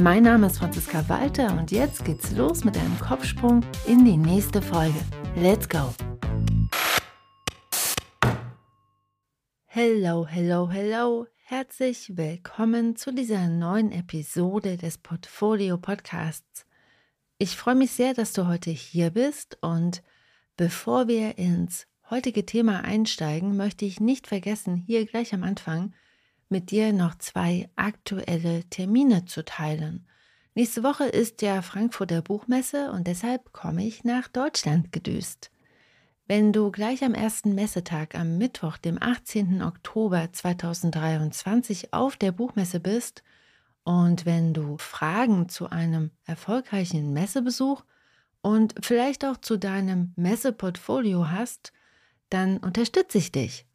Mein Name ist Franziska Walter und jetzt geht's los mit einem Kopfsprung in die nächste Folge. Let's go! Hello, hello, hello. Herzlich willkommen zu dieser neuen Episode des Portfolio Podcasts. Ich freue mich sehr, dass du heute hier bist und bevor wir ins heutige Thema einsteigen, möchte ich nicht vergessen, hier gleich am Anfang mit dir noch zwei aktuelle Termine zu teilen. Nächste Woche ist ja Frankfurter Buchmesse und deshalb komme ich nach Deutschland gedüst. Wenn du gleich am ersten Messetag am Mittwoch, dem 18. Oktober 2023 auf der Buchmesse bist und wenn du Fragen zu einem erfolgreichen Messebesuch und vielleicht auch zu deinem Messeportfolio hast, dann unterstütze ich dich.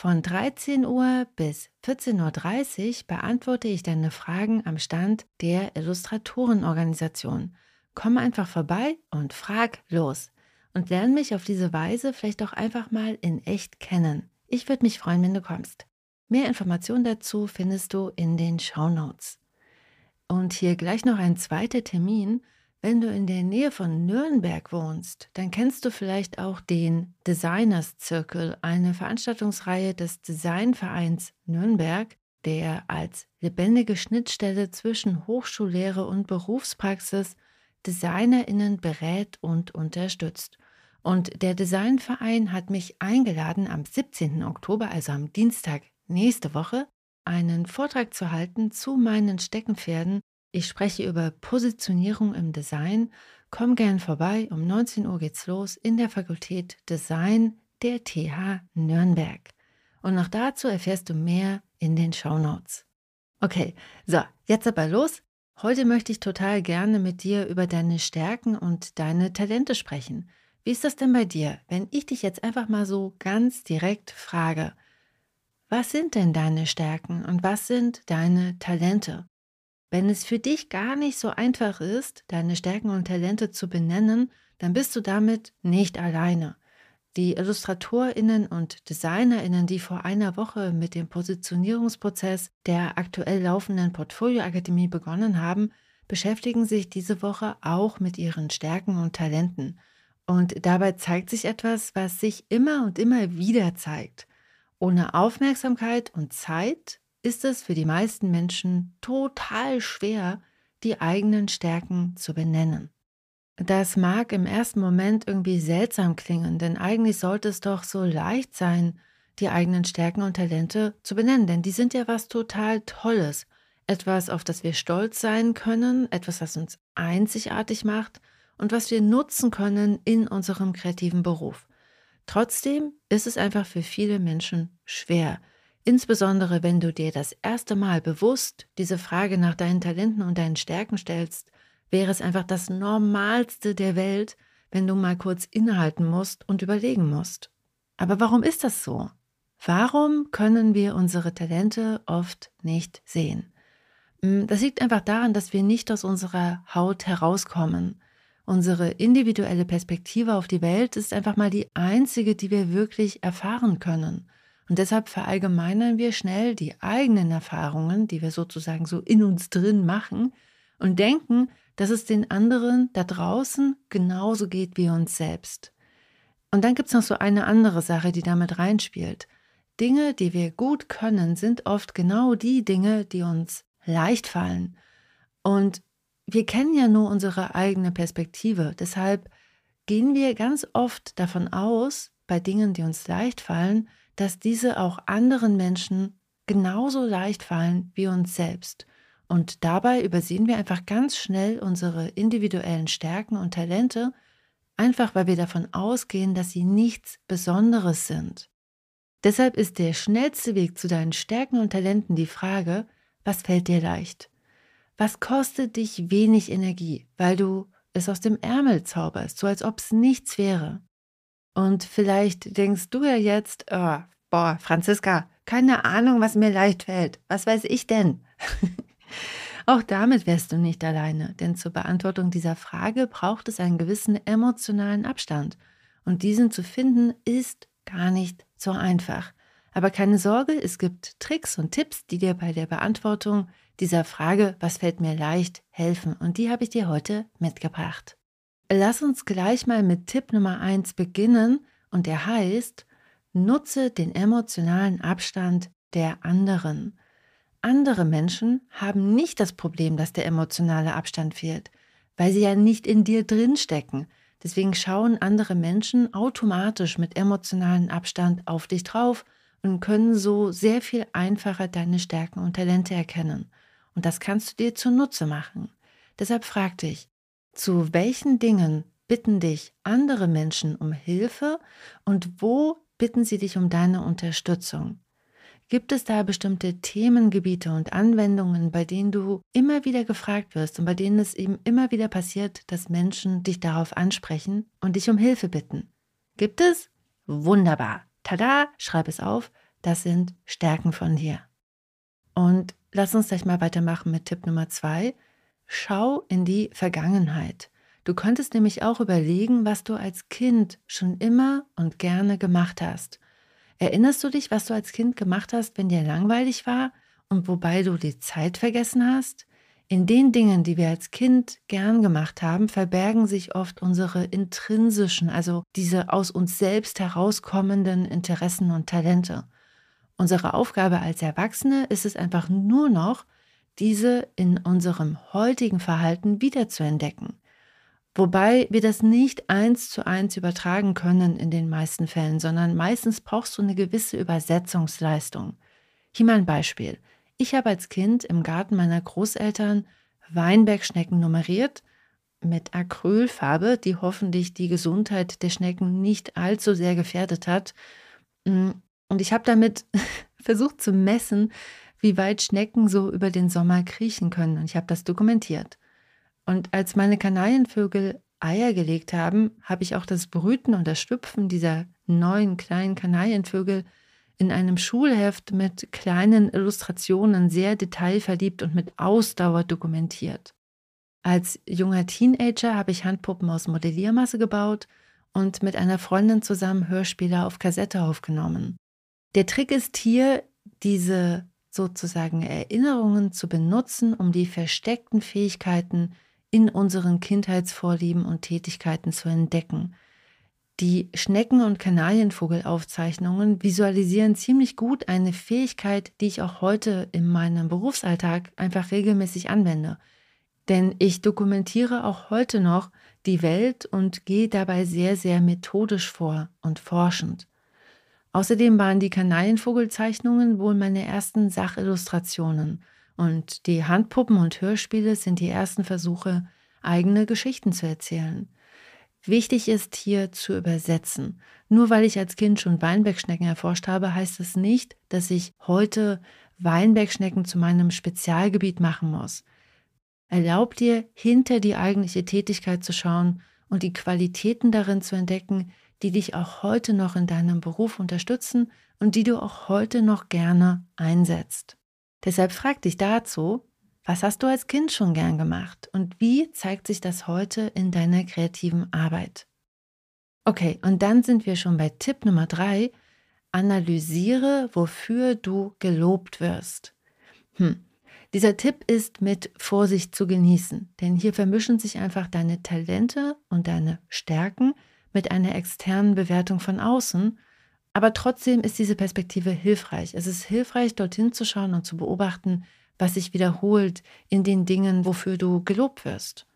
Von 13 Uhr bis 14.30 Uhr beantworte ich deine Fragen am Stand der Illustratorenorganisation. Komm einfach vorbei und frag los und lerne mich auf diese Weise vielleicht auch einfach mal in echt kennen. Ich würde mich freuen, wenn du kommst. Mehr Informationen dazu findest du in den Show Notes. Und hier gleich noch ein zweiter Termin. Wenn du in der Nähe von Nürnberg wohnst, dann kennst du vielleicht auch den Designers Circle, eine Veranstaltungsreihe des Designvereins Nürnberg, der als lebendige Schnittstelle zwischen Hochschullehre und Berufspraxis DesignerInnen berät und unterstützt. Und der Designverein hat mich eingeladen, am 17. Oktober, also am Dienstag nächste Woche, einen Vortrag zu halten zu meinen Steckenpferden. Ich spreche über Positionierung im Design. Komm gern vorbei, um 19 Uhr geht's los in der Fakultät Design der TH Nürnberg. Und noch dazu erfährst du mehr in den Show Notes. Okay, so, jetzt aber los. Heute möchte ich total gerne mit dir über deine Stärken und deine Talente sprechen. Wie ist das denn bei dir, wenn ich dich jetzt einfach mal so ganz direkt frage, was sind denn deine Stärken und was sind deine Talente? Wenn es für dich gar nicht so einfach ist, deine Stärken und Talente zu benennen, dann bist du damit nicht alleine. Die Illustratorinnen und Designerinnen, die vor einer Woche mit dem Positionierungsprozess der aktuell laufenden Portfolioakademie begonnen haben, beschäftigen sich diese Woche auch mit ihren Stärken und Talenten. Und dabei zeigt sich etwas, was sich immer und immer wieder zeigt. Ohne Aufmerksamkeit und Zeit ist es für die meisten Menschen total schwer, die eigenen Stärken zu benennen. Das mag im ersten Moment irgendwie seltsam klingen, denn eigentlich sollte es doch so leicht sein, die eigenen Stärken und Talente zu benennen, denn die sind ja was total Tolles, etwas, auf das wir stolz sein können, etwas, was uns einzigartig macht und was wir nutzen können in unserem kreativen Beruf. Trotzdem ist es einfach für viele Menschen schwer, insbesondere wenn du dir das erste Mal bewusst diese Frage nach deinen Talenten und deinen Stärken stellst wäre es einfach das Normalste der Welt, wenn du mal kurz innehalten musst und überlegen musst. Aber warum ist das so? Warum können wir unsere Talente oft nicht sehen? Hm, das liegt einfach daran, dass wir nicht aus unserer Haut herauskommen. Unsere individuelle Perspektive auf die Welt ist einfach mal die einzige, die wir wirklich erfahren können. Und deshalb verallgemeinern wir schnell die eigenen Erfahrungen, die wir sozusagen so in uns drin machen, und denken, dass es den anderen da draußen genauso geht wie uns selbst. Und dann gibt es noch so eine andere Sache, die damit reinspielt. Dinge, die wir gut können, sind oft genau die Dinge, die uns leicht fallen. Und wir kennen ja nur unsere eigene Perspektive. Deshalb gehen wir ganz oft davon aus, bei Dingen, die uns leicht fallen, dass diese auch anderen Menschen genauso leicht fallen wie uns selbst. Und dabei übersehen wir einfach ganz schnell unsere individuellen Stärken und Talente, einfach weil wir davon ausgehen, dass sie nichts Besonderes sind. Deshalb ist der schnellste Weg zu deinen Stärken und Talenten die Frage, was fällt dir leicht? Was kostet dich wenig Energie, weil du es aus dem Ärmel zauberst, so als ob es nichts wäre. Und vielleicht denkst du ja jetzt, oh, boah, Franziska, keine Ahnung, was mir leicht fällt. Was weiß ich denn? Auch damit wärst du nicht alleine, denn zur Beantwortung dieser Frage braucht es einen gewissen emotionalen Abstand. Und diesen zu finden ist gar nicht so einfach. Aber keine Sorge, es gibt Tricks und Tipps, die dir bei der Beantwortung dieser Frage, was fällt mir leicht, helfen. Und die habe ich dir heute mitgebracht. Lass uns gleich mal mit Tipp Nummer 1 beginnen und der heißt, nutze den emotionalen Abstand der anderen. Andere Menschen haben nicht das Problem, dass der emotionale Abstand fehlt, weil sie ja nicht in dir drinstecken. Deswegen schauen andere Menschen automatisch mit emotionalem Abstand auf dich drauf und können so sehr viel einfacher deine Stärken und Talente erkennen. Und das kannst du dir zunutze machen. Deshalb frag dich, zu welchen Dingen bitten dich andere Menschen um Hilfe und wo bitten sie dich um deine Unterstützung? Gibt es da bestimmte Themengebiete und Anwendungen, bei denen du immer wieder gefragt wirst und bei denen es eben immer wieder passiert, dass Menschen dich darauf ansprechen und dich um Hilfe bitten? Gibt es? Wunderbar. Tada, schreib es auf. Das sind Stärken von dir. Und lass uns gleich mal weitermachen mit Tipp Nummer zwei. Schau in die Vergangenheit. Du könntest nämlich auch überlegen, was du als Kind schon immer und gerne gemacht hast Erinnerst du dich, was du als Kind gemacht hast, wenn dir langweilig war und wobei du die Zeit vergessen hast? In den Dingen, die wir als Kind gern gemacht haben, verbergen sich oft unsere intrinsischen, also diese aus uns selbst herauskommenden Interessen und Talente. Unsere Aufgabe als Erwachsene ist es einfach nur noch, diese in unserem heutigen Verhalten wiederzuentdecken. Wobei wir das nicht eins zu eins übertragen können in den meisten Fällen, sondern meistens brauchst du eine gewisse Übersetzungsleistung. Hier mal ein Beispiel. Ich habe als Kind im Garten meiner Großeltern Weinbergschnecken nummeriert mit Acrylfarbe, die hoffentlich die Gesundheit der Schnecken nicht allzu sehr gefährdet hat. Mm, und ich habe damit versucht zu messen, wie weit Schnecken so über den Sommer kriechen können. Und ich habe das dokumentiert. Und als meine Kanarienvögel Eier gelegt haben, habe ich auch das Brüten und das Schlüpfen dieser neuen kleinen Kanarienvögel in einem Schulheft mit kleinen Illustrationen sehr detailverliebt und mit Ausdauer dokumentiert. Als junger Teenager habe ich Handpuppen aus Modelliermasse gebaut und mit einer Freundin zusammen Hörspiele auf Kassette aufgenommen. Der Trick ist hier, diese sozusagen Erinnerungen zu benutzen, um die versteckten Fähigkeiten in unseren Kindheitsvorlieben und Tätigkeiten zu entdecken. Die Schnecken- und Kanarienvogelaufzeichnungen visualisieren ziemlich gut eine Fähigkeit, die ich auch heute in meinem Berufsalltag einfach regelmäßig anwende. Denn ich dokumentiere auch heute noch die Welt und gehe dabei sehr, sehr methodisch vor und forschend. Außerdem waren die Kanarienvogelzeichnungen wohl meine ersten Sachillustrationen – und die Handpuppen und Hörspiele sind die ersten Versuche, eigene Geschichten zu erzählen. Wichtig ist hier zu übersetzen. Nur weil ich als Kind schon Weinbergschnecken erforscht habe, heißt es nicht, dass ich heute Weinbergschnecken zu meinem Spezialgebiet machen muss. Erlaub dir, hinter die eigentliche Tätigkeit zu schauen und die Qualitäten darin zu entdecken, die dich auch heute noch in deinem Beruf unterstützen und die du auch heute noch gerne einsetzt. Deshalb frag dich dazu, was hast du als Kind schon gern gemacht und wie zeigt sich das heute in deiner kreativen Arbeit? Okay, und dann sind wir schon bei Tipp Nummer drei. Analysiere, wofür du gelobt wirst. Hm. Dieser Tipp ist mit Vorsicht zu genießen, denn hier vermischen sich einfach deine Talente und deine Stärken mit einer externen Bewertung von außen aber trotzdem ist diese Perspektive hilfreich. Es ist hilfreich, dorthin zu schauen und zu beobachten, was sich wiederholt in den Dingen, wofür du gelobt wirst.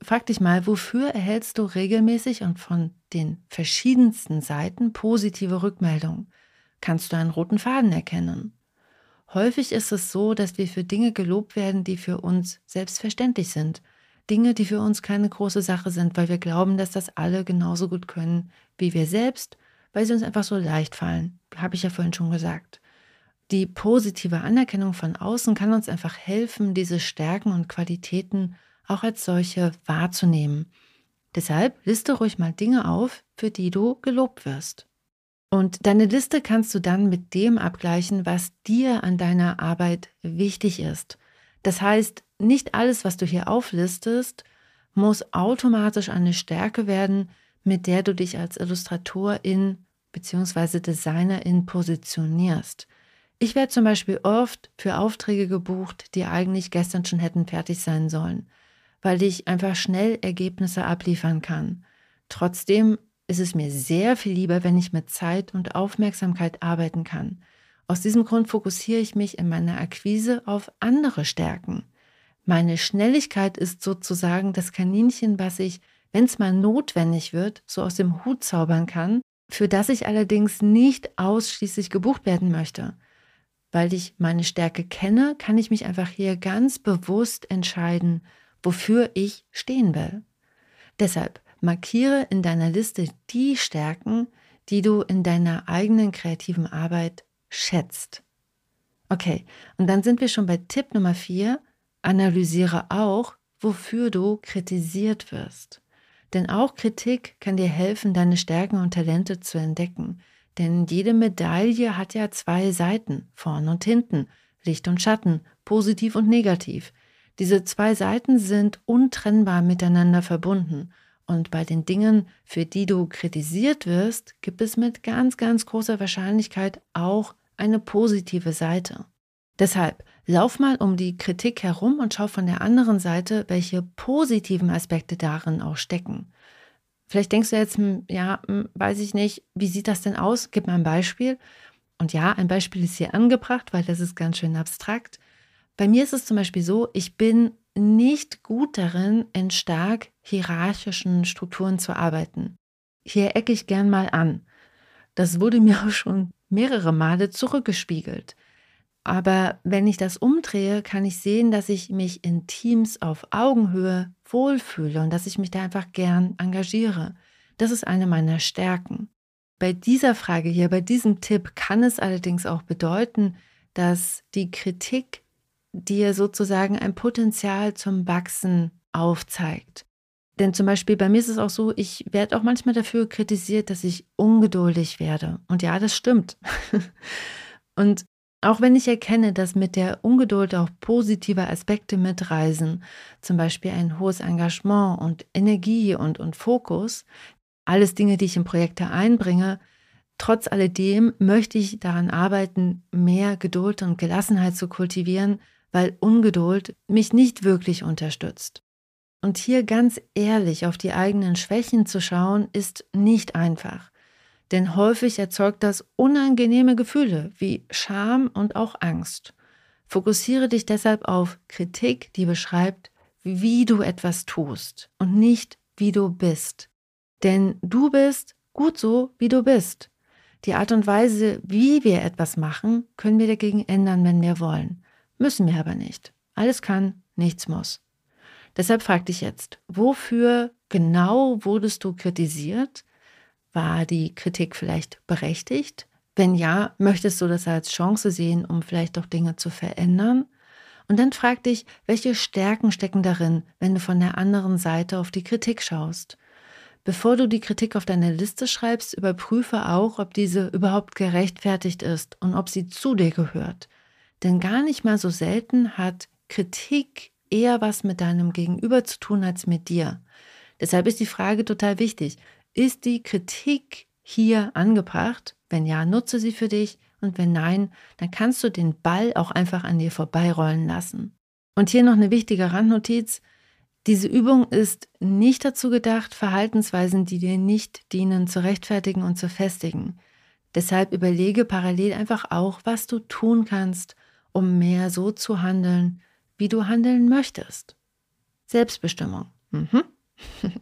Frag dich mal, wofür erhältst du regelmäßig und von den verschiedensten Seiten positive Rückmeldungen? Kannst du einen roten Faden erkennen? Häufig ist es so, dass wir für Dinge gelobt werden, die für uns selbstverständlich sind. Dinge, die für uns keine große Sache sind, weil wir glauben, dass das alle genauso gut können wie wir selbst weil sie uns einfach so leicht fallen. Habe ich ja vorhin schon gesagt. Die positive Anerkennung von außen kann uns einfach helfen, diese Stärken und Qualitäten auch als solche wahrzunehmen. Deshalb liste ruhig mal Dinge auf, für die du gelobt wirst. Und deine Liste kannst du dann mit dem abgleichen, was dir an deiner Arbeit wichtig ist. Das heißt, nicht alles, was du hier auflistest, muss automatisch eine Stärke werden, mit der du dich als Illustratorin bzw. Designerin positionierst. Ich werde zum Beispiel oft für Aufträge gebucht, die eigentlich gestern schon hätten fertig sein sollen, weil ich einfach schnell Ergebnisse abliefern kann. Trotzdem ist es mir sehr viel lieber, wenn ich mit Zeit und Aufmerksamkeit arbeiten kann. Aus diesem Grund fokussiere ich mich in meiner Akquise auf andere Stärken. Meine Schnelligkeit ist sozusagen das Kaninchen, was ich, wenn es mal notwendig wird, so aus dem Hut zaubern kann, für das ich allerdings nicht ausschließlich gebucht werden möchte. Weil ich meine Stärke kenne, kann ich mich einfach hier ganz bewusst entscheiden, wofür ich stehen will. Deshalb markiere in deiner Liste die Stärken, die du in deiner eigenen kreativen Arbeit schätzt. Okay, und dann sind wir schon bei Tipp Nummer 4, Analysiere auch, wofür du kritisiert wirst. Denn auch Kritik kann dir helfen, deine Stärken und Talente zu entdecken. Denn jede Medaille hat ja zwei Seiten, vorn und hinten, Licht und Schatten, positiv und negativ. Diese zwei Seiten sind untrennbar miteinander verbunden. Und bei den Dingen, für die du kritisiert wirst, gibt es mit ganz, ganz großer Wahrscheinlichkeit auch eine positive Seite. Deshalb lauf mal um die Kritik herum und schau von der anderen Seite, welche positiven Aspekte darin auch stecken. Vielleicht denkst du jetzt, hm, ja, hm, weiß ich nicht, wie sieht das denn aus? Gib mal ein Beispiel. Und ja, ein Beispiel ist hier angebracht, weil das ist ganz schön abstrakt. Bei mir ist es zum Beispiel so, ich bin nicht gut darin, in stark hierarchischen Strukturen zu arbeiten. Hier ecke ich gern mal an. Das wurde mir auch schon mehrere Male zurückgespiegelt. Aber wenn ich das umdrehe, kann ich sehen, dass ich mich in Teams auf Augenhöhe wohlfühle und dass ich mich da einfach gern engagiere. Das ist eine meiner Stärken. Bei dieser Frage hier, bei diesem Tipp kann es allerdings auch bedeuten, dass die Kritik dir sozusagen ein Potenzial zum Wachsen aufzeigt. Denn zum Beispiel bei mir ist es auch so, ich werde auch manchmal dafür kritisiert, dass ich ungeduldig werde. Und ja, das stimmt. und auch wenn ich erkenne, dass mit der Ungeduld auch positive Aspekte mitreisen, zum Beispiel ein hohes Engagement und Energie und, und Fokus, alles Dinge, die ich in Projekte einbringe, trotz alledem möchte ich daran arbeiten, mehr Geduld und Gelassenheit zu kultivieren, weil Ungeduld mich nicht wirklich unterstützt. Und hier ganz ehrlich auf die eigenen Schwächen zu schauen, ist nicht einfach denn häufig erzeugt das unangenehme Gefühle wie Scham und auch Angst. Fokussiere dich deshalb auf Kritik, die beschreibt, wie du etwas tust und nicht wie du bist. Denn du bist gut so, wie du bist. Die Art und Weise, wie wir etwas machen, können wir dagegen ändern, wenn wir wollen. Müssen wir aber nicht. Alles kann, nichts muss. Deshalb frag dich jetzt, wofür genau wurdest du kritisiert? War die Kritik vielleicht berechtigt? Wenn ja, möchtest du das als Chance sehen, um vielleicht auch Dinge zu verändern? Und dann frag dich, welche Stärken stecken darin, wenn du von der anderen Seite auf die Kritik schaust. Bevor du die Kritik auf deine Liste schreibst, überprüfe auch, ob diese überhaupt gerechtfertigt ist und ob sie zu dir gehört. Denn gar nicht mal so selten hat Kritik eher was mit deinem Gegenüber zu tun als mit dir. Deshalb ist die Frage total wichtig. Ist die Kritik hier angebracht? Wenn ja, nutze sie für dich und wenn nein, dann kannst du den Ball auch einfach an dir vorbeirollen lassen. Und hier noch eine wichtige Randnotiz. Diese Übung ist nicht dazu gedacht, Verhaltensweisen, die dir nicht dienen, zu rechtfertigen und zu festigen. Deshalb überlege parallel einfach auch, was du tun kannst, um mehr so zu handeln, wie du handeln möchtest. Selbstbestimmung. Mhm.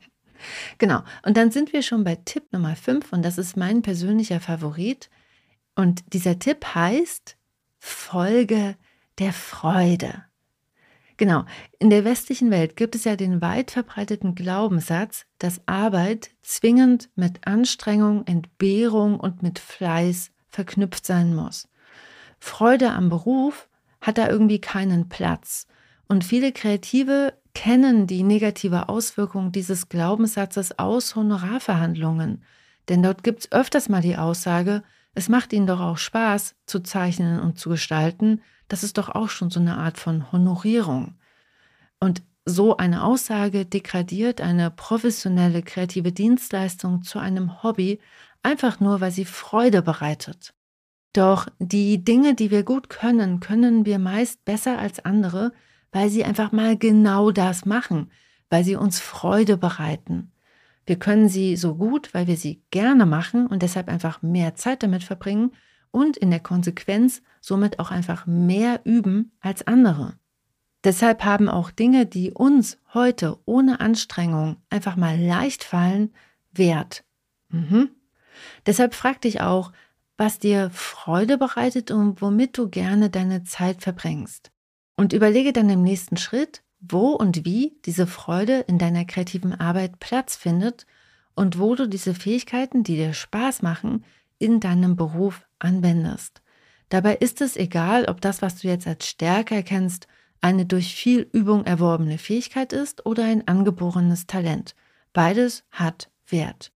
Genau. Und dann sind wir schon bei Tipp Nummer 5 und das ist mein persönlicher Favorit. Und dieser Tipp heißt Folge der Freude. Genau. In der westlichen Welt gibt es ja den weit verbreiteten Glaubenssatz, dass Arbeit zwingend mit Anstrengung, Entbehrung und mit Fleiß verknüpft sein muss. Freude am Beruf hat da irgendwie keinen Platz. Und viele Kreative kennen die negative Auswirkung dieses Glaubenssatzes aus Honorarverhandlungen. Denn dort gibt es öfters mal die Aussage, es macht ihnen doch auch Spaß zu zeichnen und zu gestalten. Das ist doch auch schon so eine Art von Honorierung. Und so eine Aussage degradiert eine professionelle kreative Dienstleistung zu einem Hobby, einfach nur weil sie Freude bereitet. Doch die Dinge, die wir gut können, können wir meist besser als andere, weil sie einfach mal genau das machen, weil sie uns Freude bereiten. Wir können sie so gut, weil wir sie gerne machen und deshalb einfach mehr Zeit damit verbringen und in der Konsequenz somit auch einfach mehr üben als andere. Deshalb haben auch Dinge, die uns heute ohne Anstrengung einfach mal leicht fallen, Wert. Mhm. Deshalb frag dich auch, was dir Freude bereitet und womit du gerne deine Zeit verbringst. Und überlege dann im nächsten Schritt, wo und wie diese Freude in deiner kreativen Arbeit Platz findet und wo du diese Fähigkeiten, die dir Spaß machen, in deinem Beruf anwendest. Dabei ist es egal, ob das, was du jetzt als Stärke erkennst, eine durch viel Übung erworbene Fähigkeit ist oder ein angeborenes Talent. Beides hat Wert.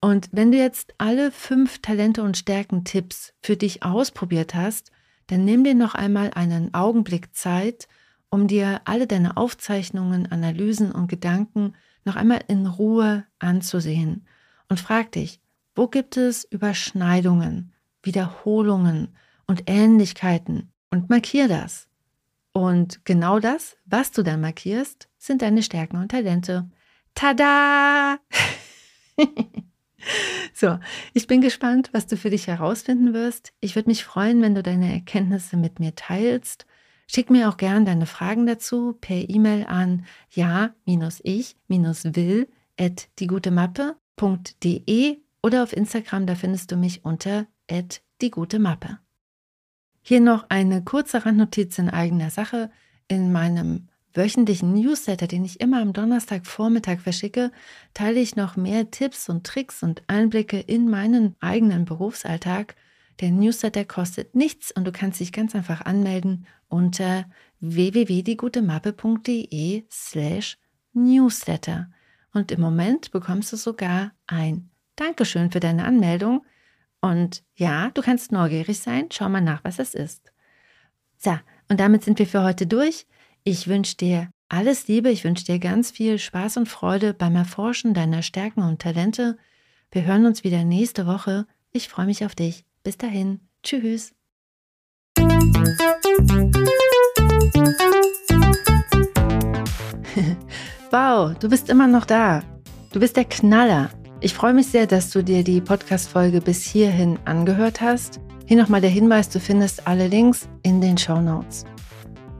Und wenn du jetzt alle fünf Talente und Stärken-Tipps für dich ausprobiert hast, dann nimm dir noch einmal einen Augenblick Zeit, um dir alle deine Aufzeichnungen, Analysen und Gedanken noch einmal in Ruhe anzusehen und frag dich, wo gibt es Überschneidungen, Wiederholungen und Ähnlichkeiten und markier das. Und genau das, was du dann markierst, sind deine Stärken und Talente. Tada! so, ich bin gespannt, was du für dich herausfinden wirst. Ich würde mich freuen, wenn du deine Erkenntnisse mit mir teilst. Schick mir auch gern deine Fragen dazu per E-Mail an ja-ich-will at diegutemappe.de oder auf Instagram, da findest du mich unter diegutemappe. Hier noch eine kurze Randnotiz in eigener Sache. In meinem wöchentlichen Newsletter, den ich immer am Donnerstagvormittag verschicke, teile ich noch mehr Tipps und Tricks und Einblicke in meinen eigenen Berufsalltag. Der Newsletter kostet nichts und du kannst dich ganz einfach anmelden unter www.diegutemappe.de slash Newsletter. Und im Moment bekommst du sogar ein Dankeschön für deine Anmeldung. Und ja, du kannst neugierig sein. Schau mal nach, was es ist. So, und damit sind wir für heute durch. Ich wünsche dir alles Liebe. Ich wünsche dir ganz viel Spaß und Freude beim Erforschen deiner Stärken und Talente. Wir hören uns wieder nächste Woche. Ich freue mich auf dich. Bis dahin. Tschüss. wow, du bist immer noch da. Du bist der Knaller. Ich freue mich sehr, dass du dir die Podcast-Folge bis hierhin angehört hast. Hier nochmal der Hinweis, du findest alle Links in den Show Notes.